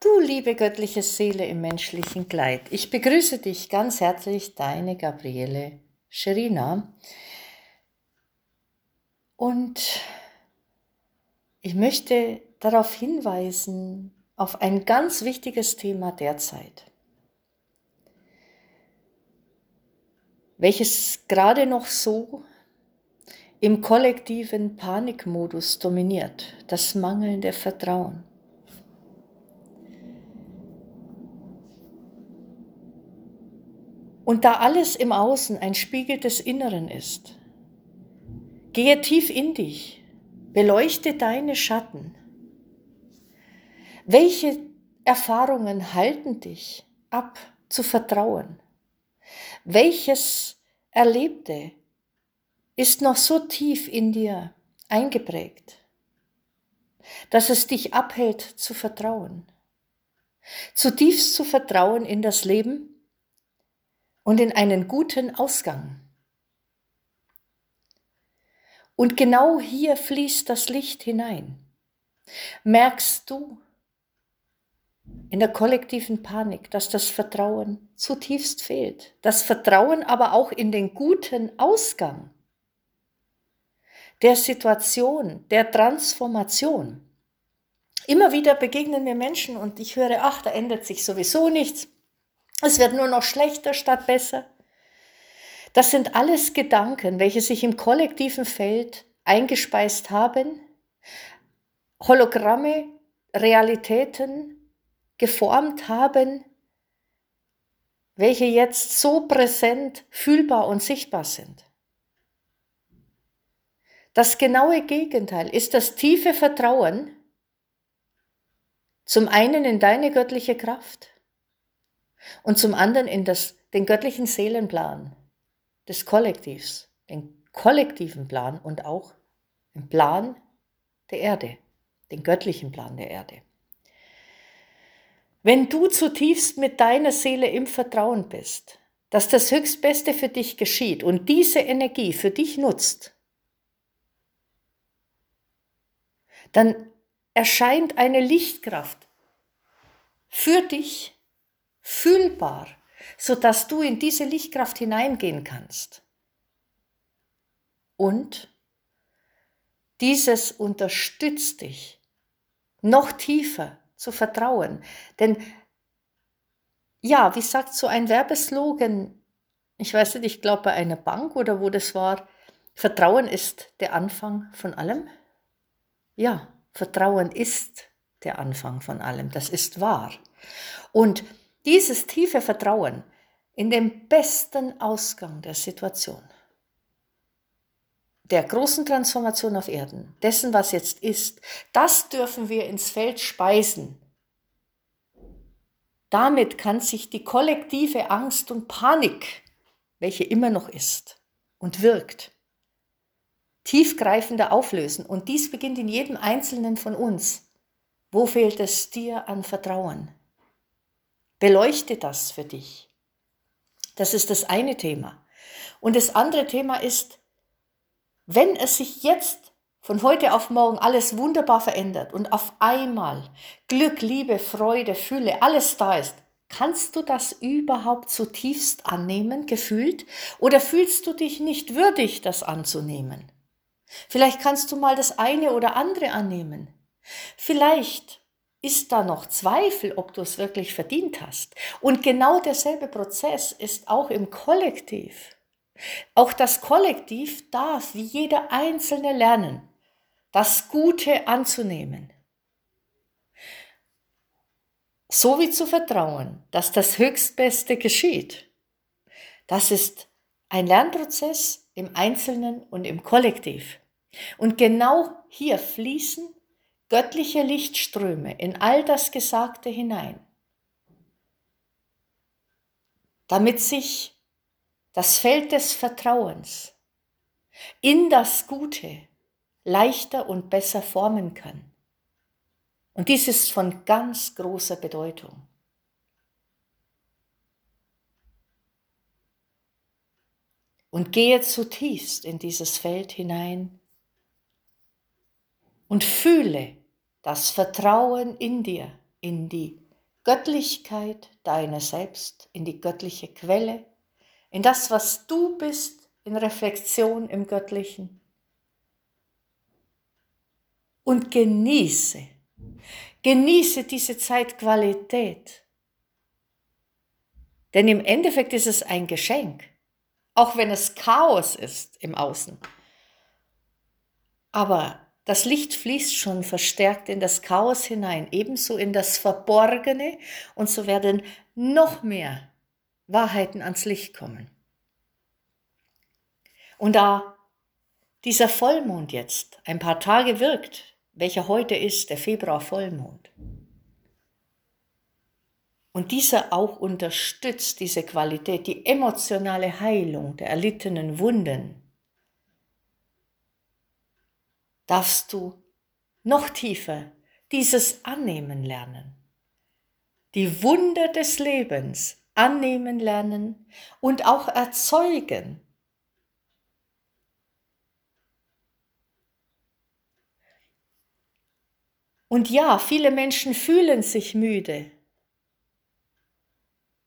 Du liebe göttliche Seele im menschlichen Kleid, ich begrüße dich ganz herzlich, deine Gabriele Scherina. Und ich möchte darauf hinweisen, auf ein ganz wichtiges Thema derzeit, welches gerade noch so im kollektiven Panikmodus dominiert, das mangelnde Vertrauen. Und da alles im Außen ein Spiegel des Inneren ist, gehe tief in dich, beleuchte deine Schatten. Welche Erfahrungen halten dich ab zu vertrauen? Welches Erlebte ist noch so tief in dir eingeprägt, dass es dich abhält zu vertrauen? Zutiefst zu vertrauen in das Leben, und in einen guten Ausgang. Und genau hier fließt das Licht hinein. Merkst du in der kollektiven Panik, dass das Vertrauen zutiefst fehlt? Das Vertrauen aber auch in den guten Ausgang der Situation, der Transformation. Immer wieder begegnen mir Menschen und ich höre, ach, da ändert sich sowieso nichts. Es wird nur noch schlechter statt besser. Das sind alles Gedanken, welche sich im kollektiven Feld eingespeist haben, Hologramme, Realitäten geformt haben, welche jetzt so präsent, fühlbar und sichtbar sind. Das genaue Gegenteil ist das tiefe Vertrauen zum einen in deine göttliche Kraft, und zum anderen in das, den göttlichen Seelenplan des Kollektivs, den kollektiven Plan und auch den Plan der Erde, den göttlichen Plan der Erde. Wenn du zutiefst mit deiner Seele im Vertrauen bist, dass das Höchstbeste für dich geschieht und diese Energie für dich nutzt, dann erscheint eine Lichtkraft für dich fühlbar, sodass du in diese Lichtkraft hineingehen kannst. Und dieses unterstützt dich, noch tiefer zu vertrauen. Denn ja, wie sagt so ein Werbeslogan, ich weiß nicht, ich glaube bei einer Bank oder wo das war, Vertrauen ist der Anfang von allem? Ja, Vertrauen ist der Anfang von allem, das ist wahr. Und dieses tiefe Vertrauen in den besten Ausgang der Situation, der großen Transformation auf Erden, dessen, was jetzt ist, das dürfen wir ins Feld speisen. Damit kann sich die kollektive Angst und Panik, welche immer noch ist und wirkt, tiefgreifender auflösen. Und dies beginnt in jedem Einzelnen von uns. Wo fehlt es dir an Vertrauen? Beleuchte das für dich. Das ist das eine Thema. Und das andere Thema ist, wenn es sich jetzt von heute auf morgen alles wunderbar verändert und auf einmal Glück, Liebe, Freude, Fülle, alles da ist, kannst du das überhaupt zutiefst annehmen, gefühlt? Oder fühlst du dich nicht würdig, das anzunehmen? Vielleicht kannst du mal das eine oder andere annehmen. Vielleicht ist da noch Zweifel, ob du es wirklich verdient hast. Und genau derselbe Prozess ist auch im Kollektiv. Auch das Kollektiv darf, wie jeder Einzelne, lernen, das Gute anzunehmen. So wie zu vertrauen, dass das Höchstbeste geschieht. Das ist ein Lernprozess im Einzelnen und im Kollektiv. Und genau hier fließen göttliche Lichtströme in all das Gesagte hinein, damit sich das Feld des Vertrauens in das Gute leichter und besser formen kann. Und dies ist von ganz großer Bedeutung. Und gehe zutiefst in dieses Feld hinein und fühle das Vertrauen in dir, in die Göttlichkeit deiner selbst, in die göttliche Quelle, in das, was du bist, in Reflexion im Göttlichen. Und genieße, genieße diese Zeitqualität. Denn im Endeffekt ist es ein Geschenk, auch wenn es Chaos ist im Außen. Aber das Licht fließt schon verstärkt in das Chaos hinein, ebenso in das Verborgene, und so werden noch mehr Wahrheiten ans Licht kommen. Und da dieser Vollmond jetzt ein paar Tage wirkt, welcher heute ist, der Februar-Vollmond, und dieser auch unterstützt diese Qualität, die emotionale Heilung der erlittenen Wunden, darfst du noch tiefer dieses Annehmen lernen. Die Wunder des Lebens annehmen lernen und auch erzeugen. Und ja, viele Menschen fühlen sich müde.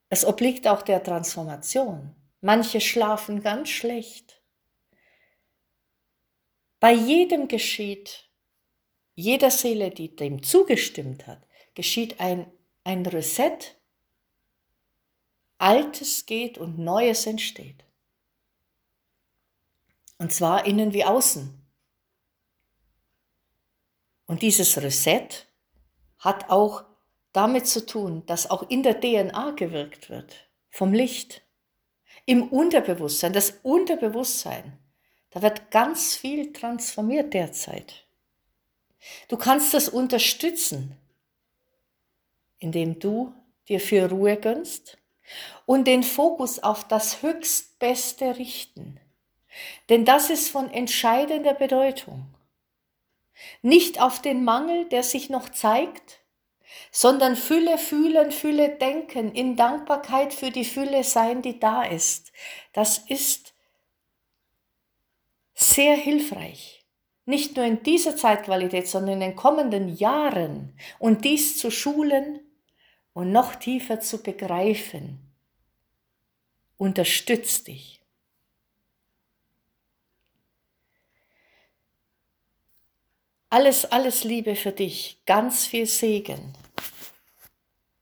Es obliegt auch der Transformation. Manche schlafen ganz schlecht. Bei jedem geschieht, jeder Seele, die dem zugestimmt hat, geschieht ein, ein Reset. Altes geht und Neues entsteht. Und zwar innen wie außen. Und dieses Reset hat auch damit zu tun, dass auch in der DNA gewirkt wird, vom Licht, im Unterbewusstsein. Das Unterbewusstsein da wird ganz viel transformiert derzeit. Du kannst das unterstützen, indem du dir für Ruhe gönnst und den Fokus auf das Höchstbeste richten. Denn das ist von entscheidender Bedeutung. Nicht auf den Mangel, der sich noch zeigt, sondern Fülle fühlen, Fülle denken, in Dankbarkeit für die Fülle sein, die da ist. Das ist sehr hilfreich. Nicht nur in dieser Zeitqualität, sondern in den kommenden Jahren. Und dies zu schulen und noch tiefer zu begreifen. Unterstützt dich. Alles, alles Liebe für dich, ganz viel Segen.